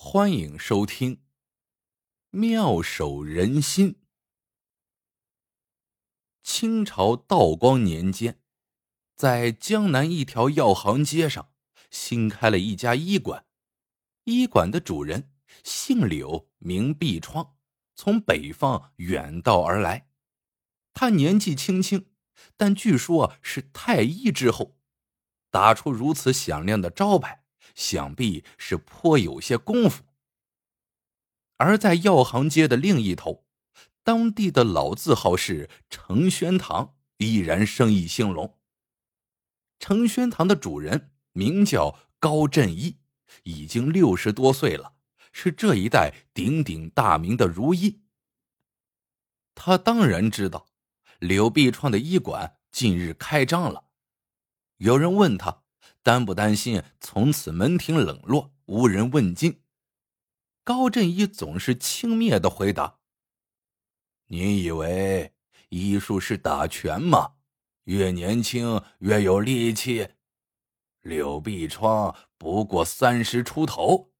欢迎收听《妙手仁心》。清朝道光年间，在江南一条药行街上，新开了一家医馆。医馆的主人姓柳，名碧窗，从北方远道而来。他年纪轻轻，但据说是太医之后，打出如此响亮的招牌。想必是颇有些功夫。而在药行街的另一头，当地的老字号是程轩堂，依然生意兴隆。程轩堂的主人名叫高振一，已经六十多岁了，是这一代鼎鼎大名的如医。他当然知道柳碧窗的医馆近日开张了，有人问他。担不担心从此门庭冷落，无人问津？高振一总是轻蔑的回答：“你以为医术是打拳吗？越年轻越有力气。柳碧窗不过三十出头，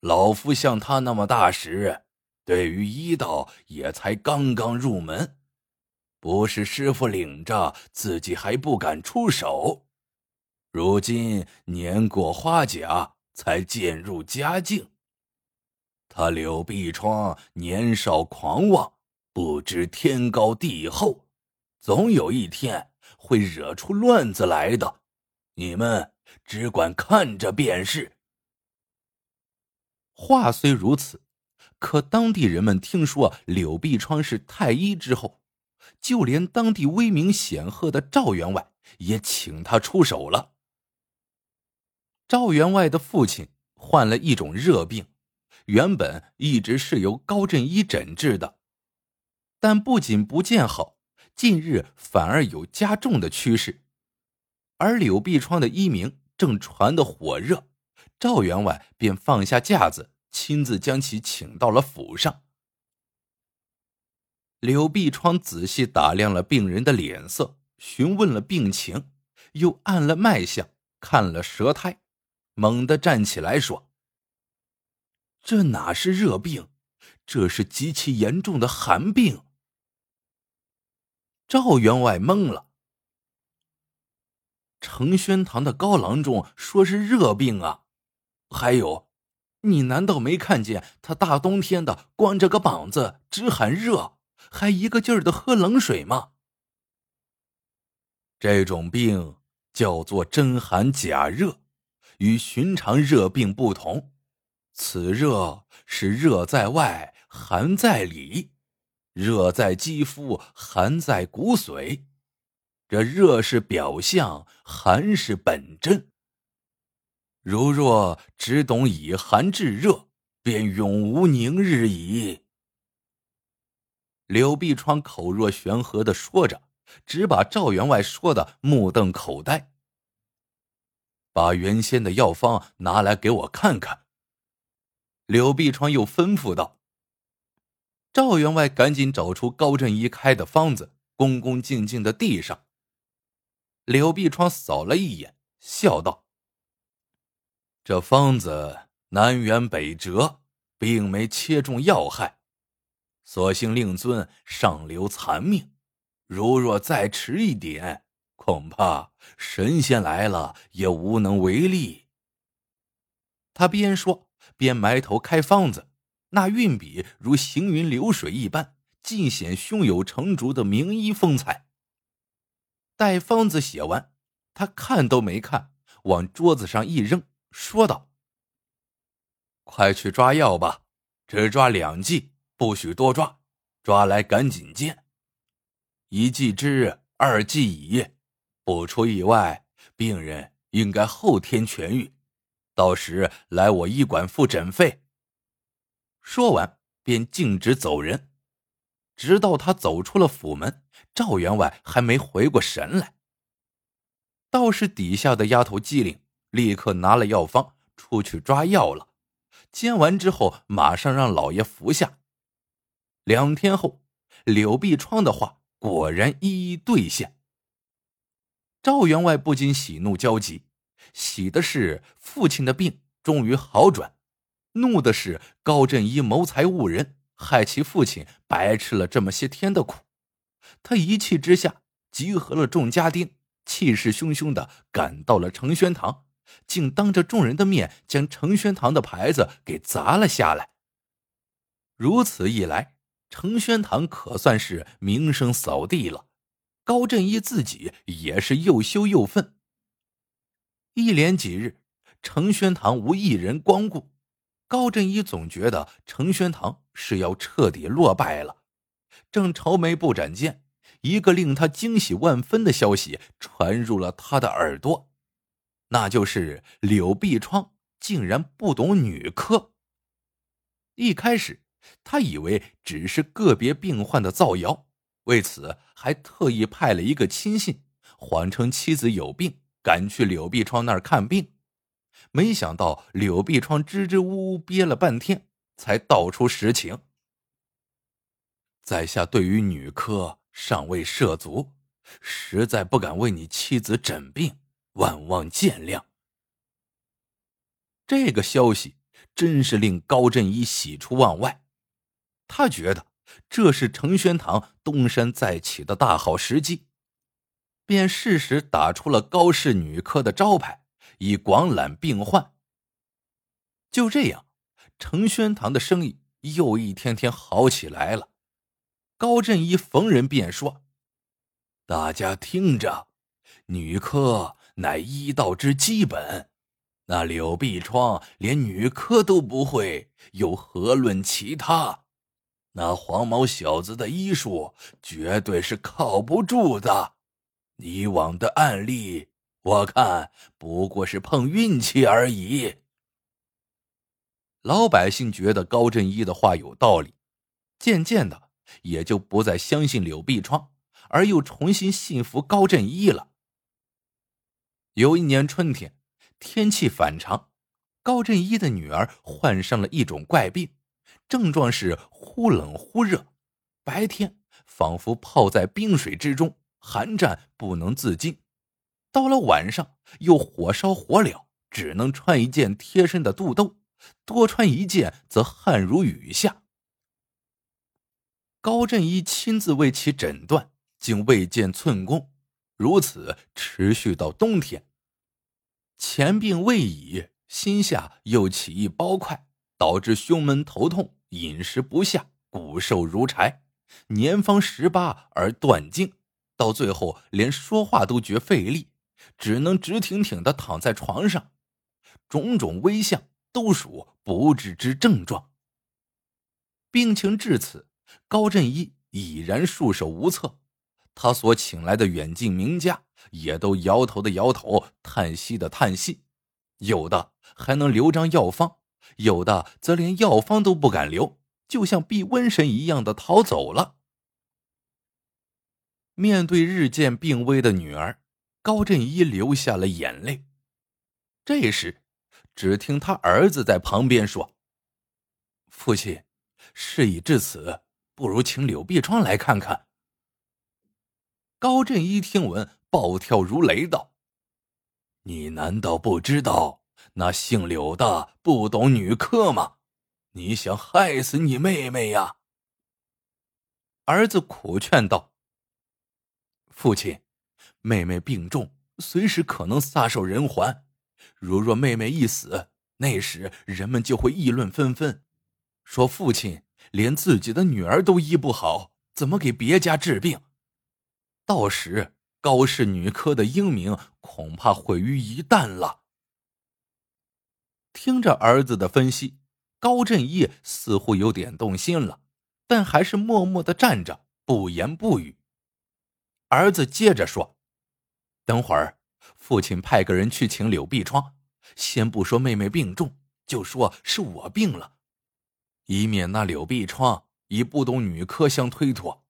老夫像他那么大时，对于医道也才刚刚入门，不是师傅领着，自己还不敢出手。”如今年过花甲，才渐入佳境。他柳碧窗年少狂妄，不知天高地厚，总有一天会惹出乱子来的。你们只管看着便是。话虽如此，可当地人们听说柳碧窗是太医之后，就连当地威名显赫的赵员外也请他出手了。赵员外的父亲患了一种热病，原本一直是由高振一诊治的，但不仅不见好，近日反而有加重的趋势。而柳碧窗的医名正传得火热，赵员外便放下架子，亲自将其请到了府上。柳碧窗仔细打量了病人的脸色，询问了病情，又按了脉象，看了舌苔。猛地站起来说：“这哪是热病，这是极其严重的寒病。”赵员外懵了。程宣堂的高郎中说是热病啊，还有，你难道没看见他大冬天的光着个膀子直喊热，还一个劲儿的喝冷水吗？这种病叫做真寒假热。与寻常热病不同，此热是热在外，寒在里，热在肌肤，寒在骨髓。这热是表象，寒是本真。如若只懂以寒制热，便永无宁日矣。柳碧窗口若悬河的说着，只把赵员外说的目瞪口呆。把原先的药方拿来给我看看。柳碧窗又吩咐道：“赵员外，赶紧找出高振一开的方子，恭恭敬敬的递上。”柳碧窗扫了一眼，笑道：“这方子南辕北辙，并没切中要害，所幸令尊上留残命，如若再迟一点。”恐怕神仙来了也无能为力。他边说边埋头开方子，那运笔如行云流水一般，尽显胸有成竹的名医风采。待方子写完，他看都没看，往桌子上一扔，说道：“快去抓药吧，只抓两剂，不许多抓，抓来赶紧煎。一剂之，二剂乙。”不出意外，病人应该后天痊愈，到时来我医馆付诊费。说完，便径直走人。直到他走出了府门，赵员外还没回过神来。道士底下的丫头机灵，立刻拿了药方出去抓药了。煎完之后，马上让老爷服下。两天后，柳碧窗的话果然一一兑现。赵员外不禁喜怒交集，喜的是父亲的病终于好转，怒的是高振一谋财误人，害其父亲白吃了这么些天的苦。他一气之下，集合了众家丁，气势汹汹的赶到了承宣堂，竟当着众人的面将承宣堂的牌子给砸了下来。如此一来，承宣堂可算是名声扫地了。高振一自己也是又羞又愤。一连几日，承宣堂无一人光顾，高振一总觉得承宣堂是要彻底落败了。正愁眉不展间，一个令他惊喜万分的消息传入了他的耳朵，那就是柳碧窗竟然不懂女科。一开始，他以为只是个别病患的造谣。为此，还特意派了一个亲信，谎称妻子有病，赶去柳碧窗那儿看病。没想到柳碧窗支支吾吾憋了半天，才道出实情。在下对于女科尚未涉足，实在不敢为你妻子诊病，万望见谅。这个消息真是令高振一喜出望外，他觉得。这是承宣堂东山再起的大好时机，便适时打出了高氏女科的招牌，以广揽病患。就这样，承宣堂的生意又一天天好起来了。高振一逢人便说：“大家听着，女科乃医道之基本，那柳碧窗连女科都不会，又何论其他？”那黄毛小子的医术绝对是靠不住的，以往的案例，我看不过是碰运气而已。老百姓觉得高振一的话有道理，渐渐的也就不再相信柳碧窗，而又重新信服高振一了。有一年春天，天气反常，高振一的女儿患上了一种怪病。症状是忽冷忽热，白天仿佛泡在冰水之中，寒战不能自禁；到了晚上又火烧火燎，只能穿一件贴身的肚兜，多穿一件则汗如雨下。高振一亲自为其诊断，竟未见寸功，如此持续到冬天。前病未已，心下又起一包块，导致胸闷头痛。饮食不下，骨瘦如柴，年方十八而断经，到最后连说话都觉费力，只能直挺挺的躺在床上，种种危象都属不治之症状。病情至此，高振一已然束手无策，他所请来的远近名家也都摇头的摇头，叹息的叹息，有的还能留张药方。有的则连药方都不敢留，就像避瘟神一样的逃走了。面对日渐病危的女儿，高振一流下了眼泪。这时，只听他儿子在旁边说：“父亲，事已至此，不如请柳碧窗来看看。”高振一听闻，暴跳如雷道：“你难道不知道？”那姓柳的不懂女科吗？你想害死你妹妹呀？儿子苦劝道：“父亲，妹妹病重，随时可能撒手人寰。如若妹妹一死，那时人们就会议论纷纷，说父亲连自己的女儿都医不好，怎么给别家治病？到时高氏女科的英名恐怕毁于一旦了。”听着儿子的分析，高振义似乎有点动心了，但还是默默的站着，不言不语。儿子接着说：“等会儿，父亲派个人去请柳碧窗，先不说妹妹病重，就说是我病了，以免那柳碧窗以不懂女科相推脱。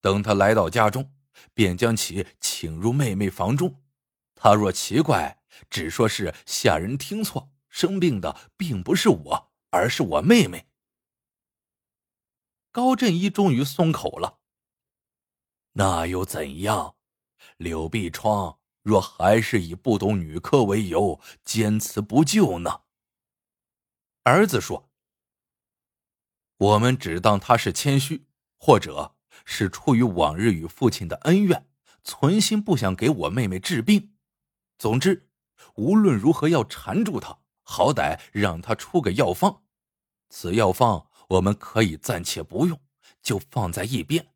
等他来到家中，便将其请入妹妹房中。他若奇怪，只说是下人听错。”生病的并不是我，而是我妹妹。高振一终于松口了。那又怎样？柳碧窗若还是以不懂女科为由坚持不救呢？儿子说：“我们只当他是谦虚，或者是出于往日与父亲的恩怨，存心不想给我妹妹治病。总之，无论如何要缠住他，好歹让他出个药方。此药方我们可以暂且不用，就放在一边。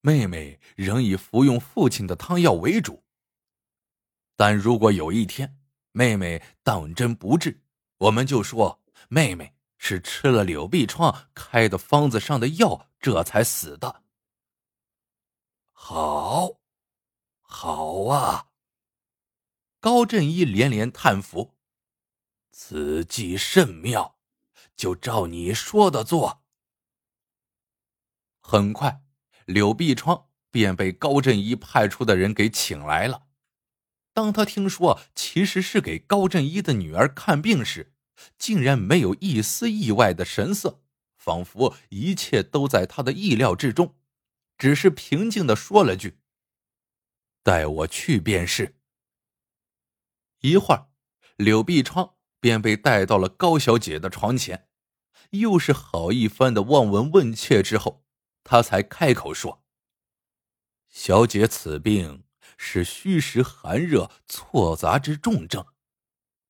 妹妹仍以服用父亲的汤药为主。但如果有一天妹妹当真不治，我们就说妹妹是吃了柳碧窗开的方子上的药，这才死的。好，好啊！高振一连连叹服，此计甚妙，就照你说的做。很快，柳碧窗便被高振一派出的人给请来了。当他听说其实是给高振一的女儿看病时，竟然没有一丝意外的神色，仿佛一切都在他的意料之中，只是平静的说了句：“带我去便是。”一会儿，柳碧窗便被带到了高小姐的床前，又是好一番的望闻问切之后，他才开口说：“小姐，此病……”是虚实寒热错杂之重症，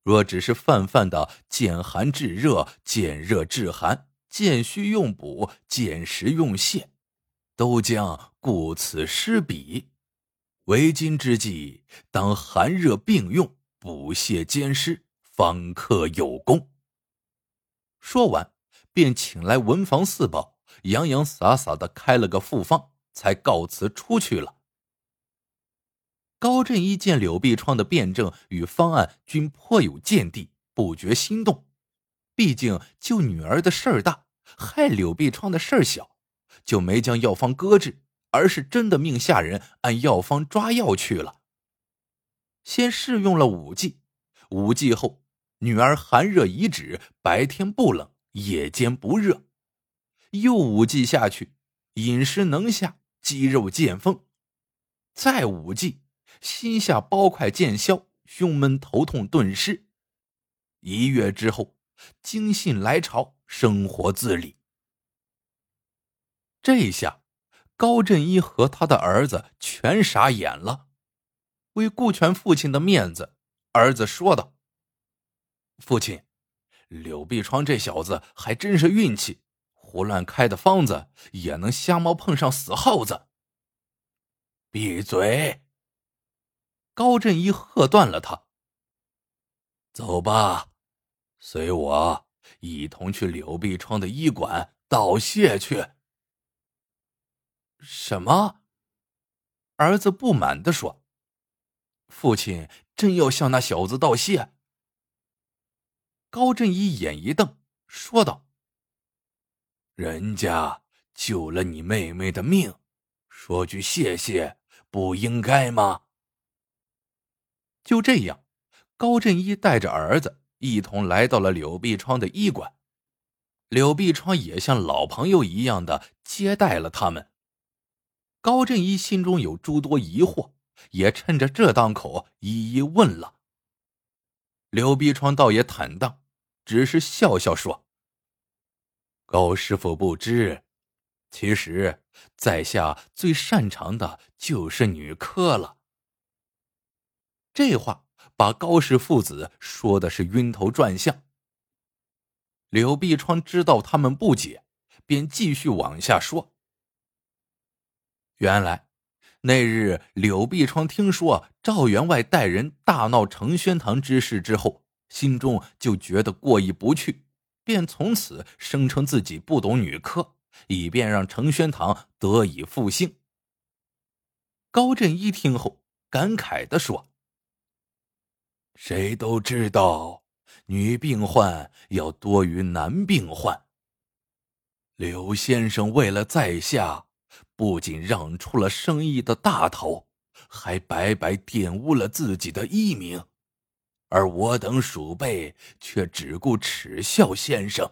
若只是泛泛的见寒治热、见热治寒、见虚用补、见实用泻，都将顾此失彼。为今之计，当寒热并用，补泻兼施，方克有功。说完，便请来文房四宝，洋洋洒洒的开了个复方，才告辞出去了。高振一见柳碧窗的辩证与方案均颇有见地，不觉心动。毕竟救女儿的事儿大，害柳碧窗的事儿小，就没将药方搁置，而是真的命下人按药方抓药去了。先试用了五剂，五剂后，女儿寒热已止，白天不冷，夜间不热。又五剂下去，饮食能下，肌肉见丰。再五剂。心下包块见消，胸闷头痛顿失。一月之后，惊信来朝，生活自理。这下，高振一和他的儿子全傻眼了。为顾全父亲的面子，儿子说道：“父亲，柳碧窗这小子还真是运气，胡乱开的方子也能瞎猫碰上死耗子。”闭嘴！高振一喝断了他。走吧，随我一同去柳碧窗的医馆道谢去。什么？儿子不满的说：“父亲真要向那小子道谢？”高振一眼一瞪，说道：“人家救了你妹妹的命，说句谢谢不应该吗？”就这样，高振一带着儿子一同来到了柳碧窗的医馆。柳碧窗也像老朋友一样的接待了他们。高振一心中有诸多疑惑，也趁着这档口一一问了。柳碧窗倒也坦荡，只是笑笑说：“高师傅不知，其实在下最擅长的就是女科了。”这话把高氏父子说的是晕头转向。柳碧窗知道他们不解，便继续往下说。原来那日柳碧窗听说赵员外带人大闹承宣堂之事之后，心中就觉得过意不去，便从此声称自己不懂女科，以便让承宣堂得以复兴。高振一听后感慨的说。谁都知道，女病患要多于男病患。刘先生为了在下，不仅让出了生意的大头，还白白玷污了自己的医名，而我等鼠辈却只顾耻笑先生，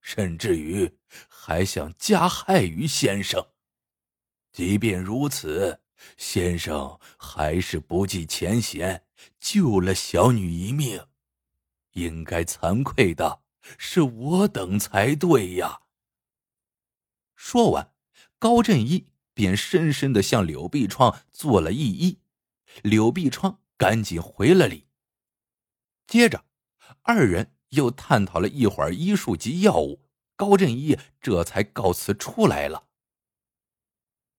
甚至于还想加害于先生。即便如此。先生还是不计前嫌，救了小女一命，应该惭愧的是我等才对呀。说完，高振一便深深的向柳碧窗做了一揖，柳碧窗赶紧回了礼。接着，二人又探讨了一会儿医术及药物，高振一这才告辞出来了。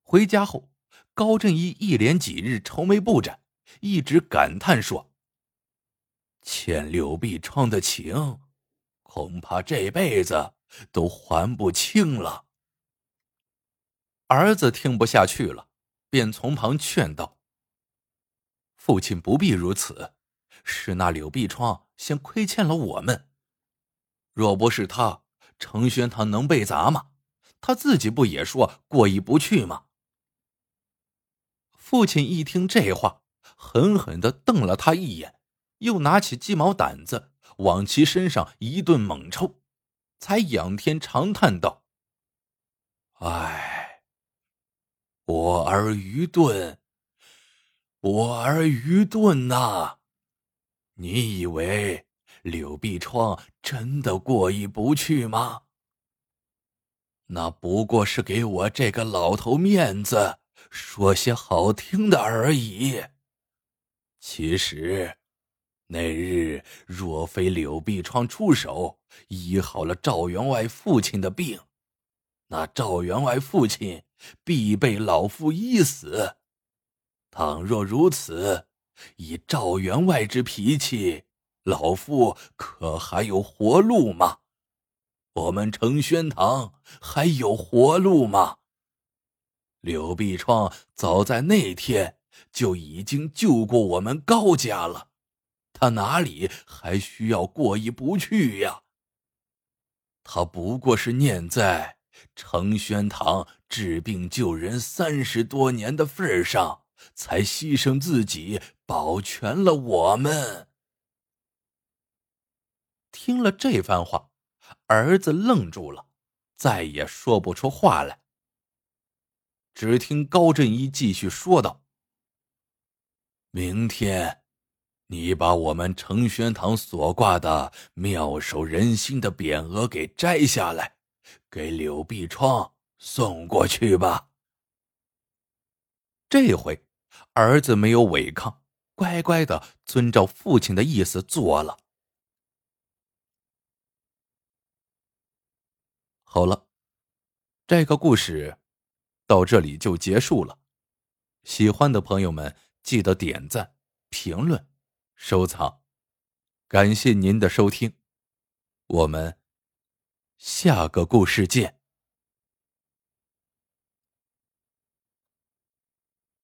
回家后，高振一一连几日愁眉不展，一直感叹说：“欠柳碧窗的情，恐怕这辈子都还不清了。”儿子听不下去了，便从旁劝道：“父亲不必如此，是那柳碧窗先亏欠了我们。若不是他，程轩堂能被砸吗？他自己不也说过意不去吗？”父亲一听这话，狠狠的瞪了他一眼，又拿起鸡毛掸子往其身上一顿猛抽，才仰天长叹道：“唉，我儿愚钝，我儿愚钝呐！你以为柳碧窗真的过意不去吗？那不过是给我这个老头面子。”说些好听的而已。其实，那日若非柳碧窗出手医好了赵员外父亲的病，那赵员外父亲必被老夫医死。倘若如此，以赵员外之脾气，老夫可还有活路吗？我们程轩堂还有活路吗？柳碧窗早在那天就已经救过我们高家了，他哪里还需要过意不去呀？他不过是念在程轩堂治病救人三十多年的份上，才牺牲自己保全了我们。听了这番话，儿子愣住了，再也说不出话来。只听高振一继续说道：“明天，你把我们程轩堂所挂的妙手仁心的匾额给摘下来，给柳碧窗送过去吧。”这回，儿子没有违抗，乖乖的遵照父亲的意思做了。好了，这个故事。到这里就结束了，喜欢的朋友们记得点赞、评论、收藏，感谢您的收听，我们下个故事见。